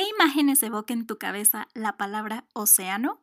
¿Qué imágenes evoca en tu cabeza la palabra océano?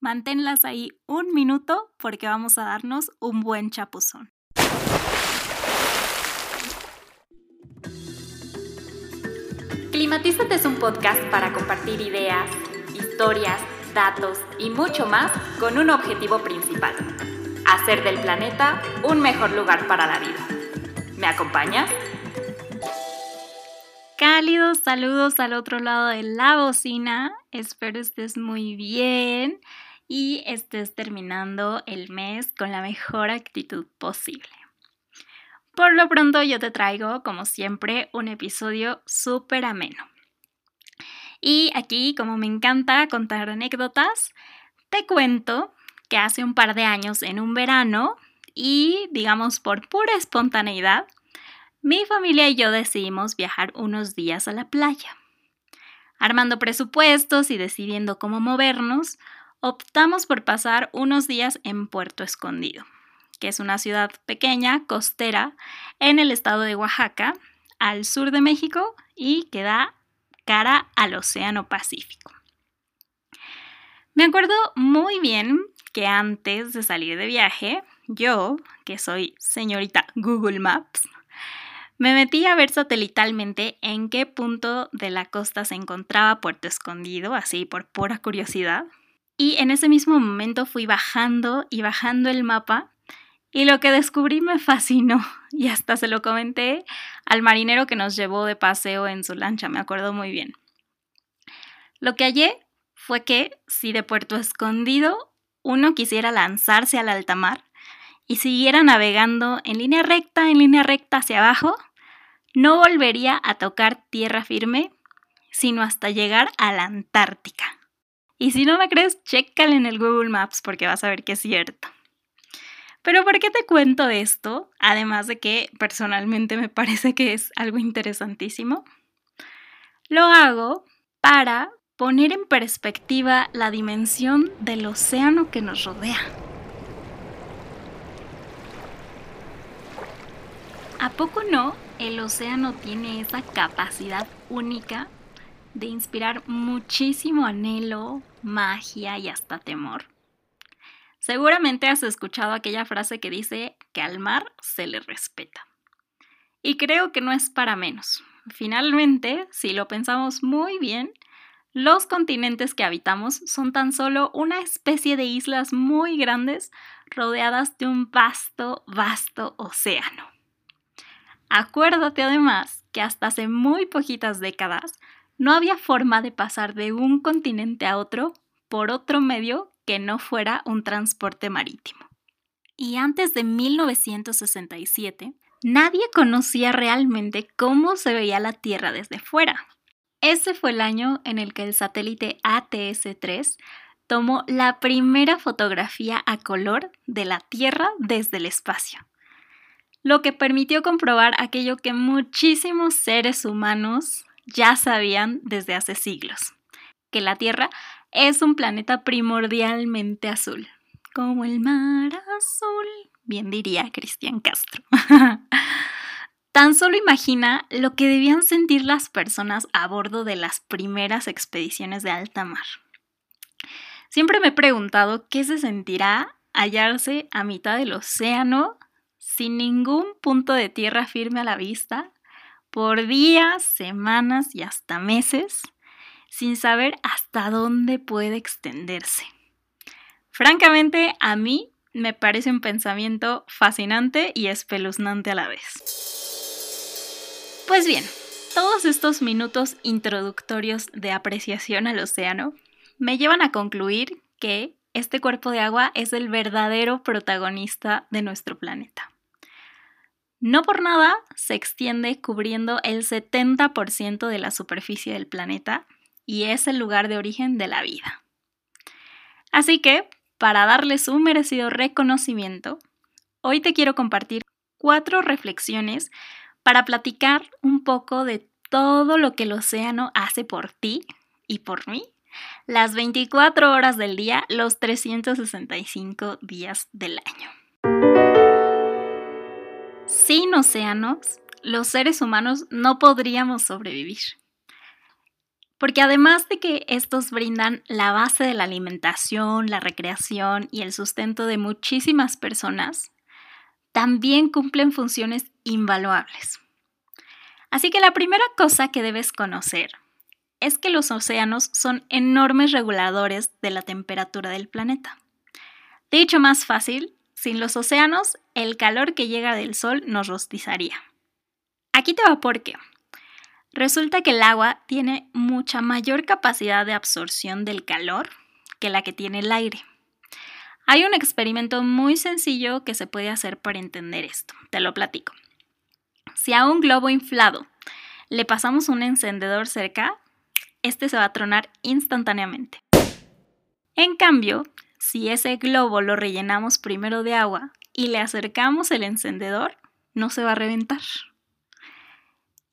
Manténlas ahí un minuto porque vamos a darnos un buen chapuzón. Climatízate es un podcast para compartir ideas, historias, datos y mucho más con un objetivo principal, hacer del planeta un mejor lugar para la vida. ¿Me acompañas? Saludos al otro lado de la bocina. Espero estés muy bien y estés terminando el mes con la mejor actitud posible. Por lo pronto yo te traigo, como siempre, un episodio súper ameno. Y aquí, como me encanta contar anécdotas, te cuento que hace un par de años en un verano y, digamos, por pura espontaneidad, mi familia y yo decidimos viajar unos días a la playa. Armando presupuestos y decidiendo cómo movernos, optamos por pasar unos días en Puerto Escondido, que es una ciudad pequeña, costera, en el estado de Oaxaca, al sur de México y que da cara al Océano Pacífico. Me acuerdo muy bien que antes de salir de viaje, yo, que soy señorita Google Maps, me metí a ver satelitalmente en qué punto de la costa se encontraba Puerto Escondido, así por pura curiosidad. Y en ese mismo momento fui bajando y bajando el mapa y lo que descubrí me fascinó y hasta se lo comenté al marinero que nos llevó de paseo en su lancha, me acuerdo muy bien. Lo que hallé fue que si de Puerto Escondido uno quisiera lanzarse al alta mar y siguiera navegando en línea recta, en línea recta hacia abajo, no volvería a tocar tierra firme, sino hasta llegar a la Antártica. Y si no me crees, chécale en el Google Maps porque vas a ver que es cierto. Pero ¿por qué te cuento esto? Además de que personalmente me parece que es algo interesantísimo. Lo hago para poner en perspectiva la dimensión del océano que nos rodea. ¿A poco no? El océano tiene esa capacidad única de inspirar muchísimo anhelo, magia y hasta temor. Seguramente has escuchado aquella frase que dice que al mar se le respeta. Y creo que no es para menos. Finalmente, si lo pensamos muy bien, los continentes que habitamos son tan solo una especie de islas muy grandes rodeadas de un vasto, vasto océano. Acuérdate además que hasta hace muy poquitas décadas no había forma de pasar de un continente a otro por otro medio que no fuera un transporte marítimo. Y antes de 1967, nadie conocía realmente cómo se veía la Tierra desde fuera. Ese fue el año en el que el satélite ATS-3 tomó la primera fotografía a color de la Tierra desde el espacio lo que permitió comprobar aquello que muchísimos seres humanos ya sabían desde hace siglos, que la Tierra es un planeta primordialmente azul, como el mar azul, bien diría Cristian Castro. Tan solo imagina lo que debían sentir las personas a bordo de las primeras expediciones de alta mar. Siempre me he preguntado qué se sentirá hallarse a mitad del océano sin ningún punto de tierra firme a la vista, por días, semanas y hasta meses, sin saber hasta dónde puede extenderse. Francamente, a mí me parece un pensamiento fascinante y espeluznante a la vez. Pues bien, todos estos minutos introductorios de apreciación al océano me llevan a concluir que este cuerpo de agua es el verdadero protagonista de nuestro planeta. No por nada se extiende cubriendo el 70% de la superficie del planeta y es el lugar de origen de la vida. Así que, para darles un merecido reconocimiento, hoy te quiero compartir cuatro reflexiones para platicar un poco de todo lo que el océano hace por ti y por mí las 24 horas del día, los 365 días del año. Sin océanos, los seres humanos no podríamos sobrevivir. Porque además de que estos brindan la base de la alimentación, la recreación y el sustento de muchísimas personas, también cumplen funciones invaluables. Así que la primera cosa que debes conocer es que los océanos son enormes reguladores de la temperatura del planeta. Dicho más fácil, sin los océanos, el calor que llega del sol nos rostizaría. Aquí te va por qué. Resulta que el agua tiene mucha mayor capacidad de absorción del calor que la que tiene el aire. Hay un experimento muy sencillo que se puede hacer para entender esto. Te lo platico. Si a un globo inflado le pasamos un encendedor cerca, este se va a tronar instantáneamente. En cambio, si ese globo lo rellenamos primero de agua y le acercamos el encendedor, no se va a reventar.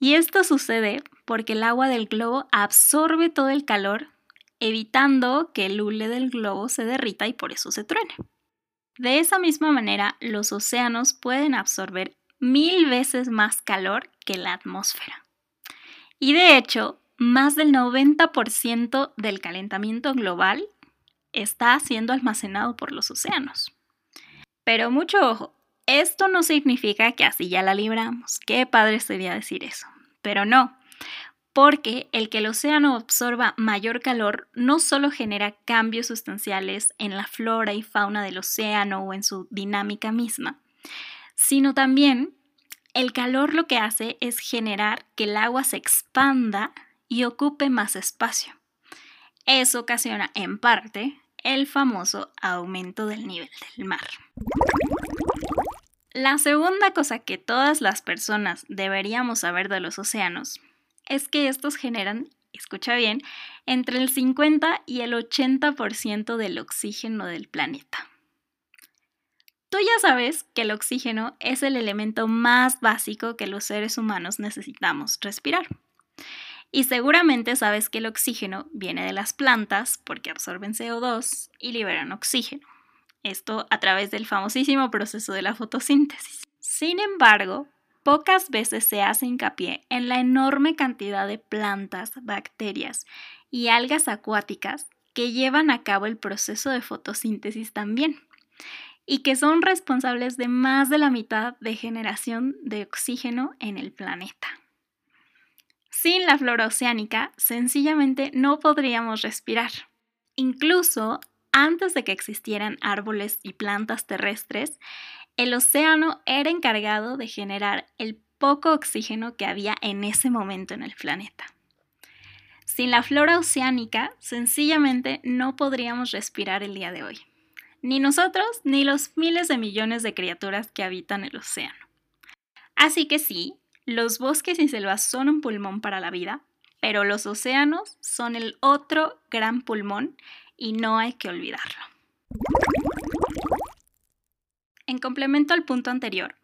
Y esto sucede porque el agua del globo absorbe todo el calor, evitando que el hule del globo se derrita y por eso se truene. De esa misma manera, los océanos pueden absorber mil veces más calor que la atmósfera. Y de hecho, más del 90% del calentamiento global está siendo almacenado por los océanos. Pero mucho ojo, esto no significa que así ya la libramos. Qué padre sería decir eso. Pero no, porque el que el océano absorba mayor calor no solo genera cambios sustanciales en la flora y fauna del océano o en su dinámica misma, sino también el calor lo que hace es generar que el agua se expanda y ocupe más espacio. Eso ocasiona en parte el famoso aumento del nivel del mar. La segunda cosa que todas las personas deberíamos saber de los océanos es que estos generan, escucha bien, entre el 50 y el 80% del oxígeno del planeta. Tú ya sabes que el oxígeno es el elemento más básico que los seres humanos necesitamos respirar. Y seguramente sabes que el oxígeno viene de las plantas porque absorben CO2 y liberan oxígeno. Esto a través del famosísimo proceso de la fotosíntesis. Sin embargo, pocas veces se hace hincapié en la enorme cantidad de plantas, bacterias y algas acuáticas que llevan a cabo el proceso de fotosíntesis también y que son responsables de más de la mitad de generación de oxígeno en el planeta. Sin la flora oceánica, sencillamente no podríamos respirar. Incluso antes de que existieran árboles y plantas terrestres, el océano era encargado de generar el poco oxígeno que había en ese momento en el planeta. Sin la flora oceánica, sencillamente no podríamos respirar el día de hoy. Ni nosotros, ni los miles de millones de criaturas que habitan el océano. Así que sí, los bosques y selvas son un pulmón para la vida, pero los océanos son el otro gran pulmón y no hay que olvidarlo. En complemento al punto anterior,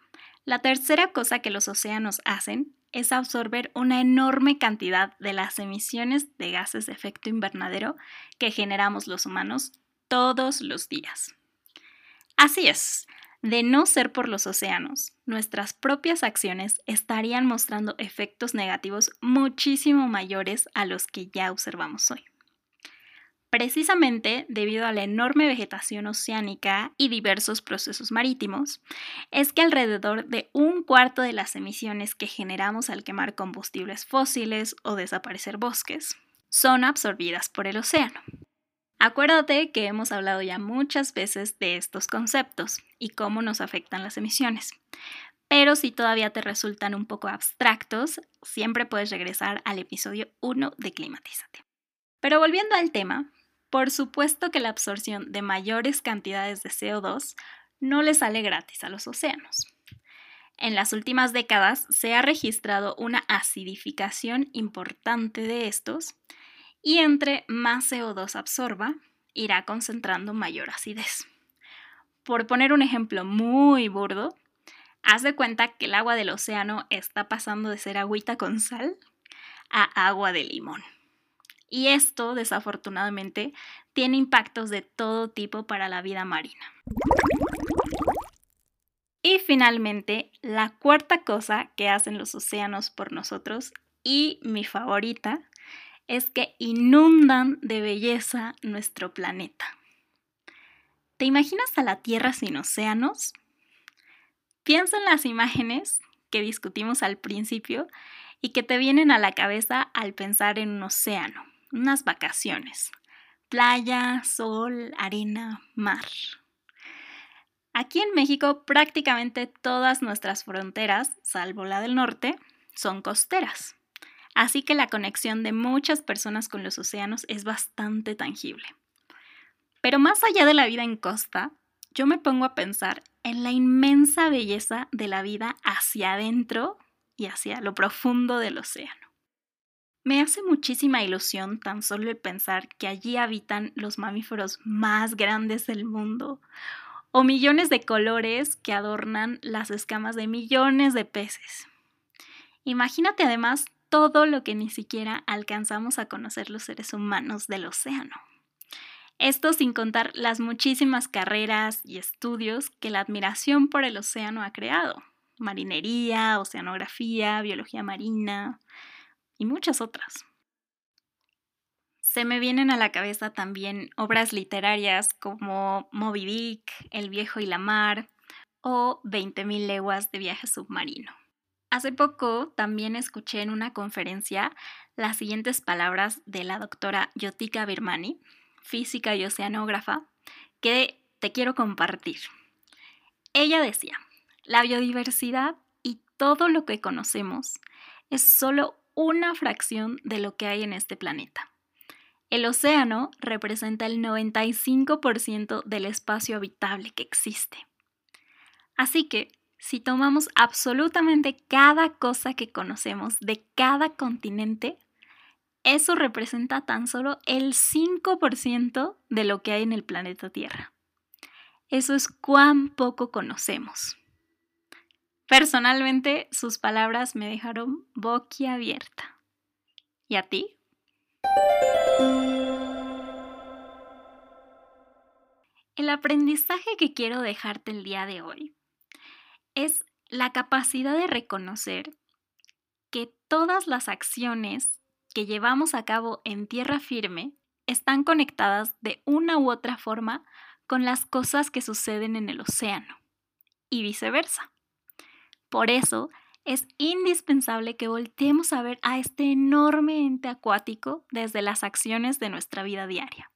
la tercera cosa que los océanos hacen es absorber una enorme cantidad de las emisiones de gases de efecto invernadero que generamos los humanos todos los días. Así es, de no ser por los océanos, nuestras propias acciones estarían mostrando efectos negativos muchísimo mayores a los que ya observamos hoy. Precisamente debido a la enorme vegetación oceánica y diversos procesos marítimos, es que alrededor de un cuarto de las emisiones que generamos al quemar combustibles fósiles o desaparecer bosques son absorbidas por el océano. Acuérdate que hemos hablado ya muchas veces de estos conceptos y cómo nos afectan las emisiones. Pero si todavía te resultan un poco abstractos, siempre puedes regresar al episodio 1 de Climatízate. Pero volviendo al tema, por supuesto que la absorción de mayores cantidades de CO2 no le sale gratis a los océanos. En las últimas décadas se ha registrado una acidificación importante de estos y entre más CO2 absorba, irá concentrando mayor acidez. Por poner un ejemplo muy burdo, haz de cuenta que el agua del océano está pasando de ser agüita con sal a agua de limón. Y esto, desafortunadamente, tiene impactos de todo tipo para la vida marina. Y finalmente, la cuarta cosa que hacen los océanos por nosotros, y mi favorita, es que inundan de belleza nuestro planeta. ¿Te imaginas a la Tierra sin océanos? Piensa en las imágenes que discutimos al principio y que te vienen a la cabeza al pensar en un océano, unas vacaciones, playa, sol, arena, mar. Aquí en México prácticamente todas nuestras fronteras, salvo la del norte, son costeras. Así que la conexión de muchas personas con los océanos es bastante tangible. Pero más allá de la vida en costa, yo me pongo a pensar en la inmensa belleza de la vida hacia adentro y hacia lo profundo del océano. Me hace muchísima ilusión tan solo el pensar que allí habitan los mamíferos más grandes del mundo, o millones de colores que adornan las escamas de millones de peces. Imagínate además todo lo que ni siquiera alcanzamos a conocer los seres humanos del océano. Esto sin contar las muchísimas carreras y estudios que la admiración por el océano ha creado. Marinería, oceanografía, biología marina y muchas otras. Se me vienen a la cabeza también obras literarias como Moby Dick, El viejo y la mar o 20.000 leguas de viaje submarino. Hace poco también escuché en una conferencia las siguientes palabras de la doctora Yotika Birmani, física y oceanógrafa, que te quiero compartir. Ella decía, la biodiversidad y todo lo que conocemos es solo una fracción de lo que hay en este planeta. El océano representa el 95% del espacio habitable que existe. Así que, si tomamos absolutamente cada cosa que conocemos de cada continente, eso representa tan solo el 5% de lo que hay en el planeta Tierra. Eso es cuán poco conocemos. Personalmente, sus palabras me dejaron boquiabierta. ¿Y a ti? El aprendizaje que quiero dejarte el día de hoy es la capacidad de reconocer que todas las acciones que llevamos a cabo en tierra firme están conectadas de una u otra forma con las cosas que suceden en el océano y viceversa. Por eso es indispensable que volteemos a ver a este enorme ente acuático desde las acciones de nuestra vida diaria.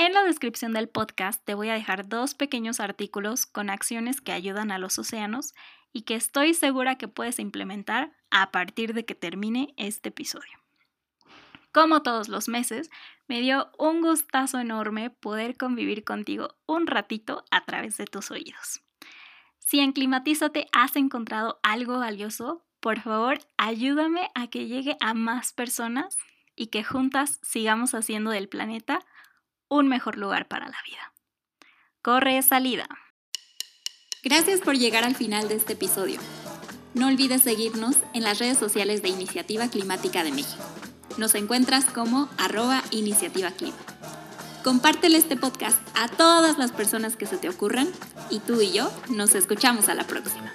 En la descripción del podcast te voy a dejar dos pequeños artículos con acciones que ayudan a los océanos y que estoy segura que puedes implementar a partir de que termine este episodio. Como todos los meses, me dio un gustazo enorme poder convivir contigo un ratito a través de tus oídos. Si en Climatízate has encontrado algo valioso, por favor ayúdame a que llegue a más personas y que juntas sigamos haciendo del planeta un mejor lugar para la vida. Corre salida. Gracias por llegar al final de este episodio. No olvides seguirnos en las redes sociales de Iniciativa Climática de México. Nos encuentras como arroba iniciativa clima. Compártele este podcast a todas las personas que se te ocurran y tú y yo nos escuchamos a la próxima.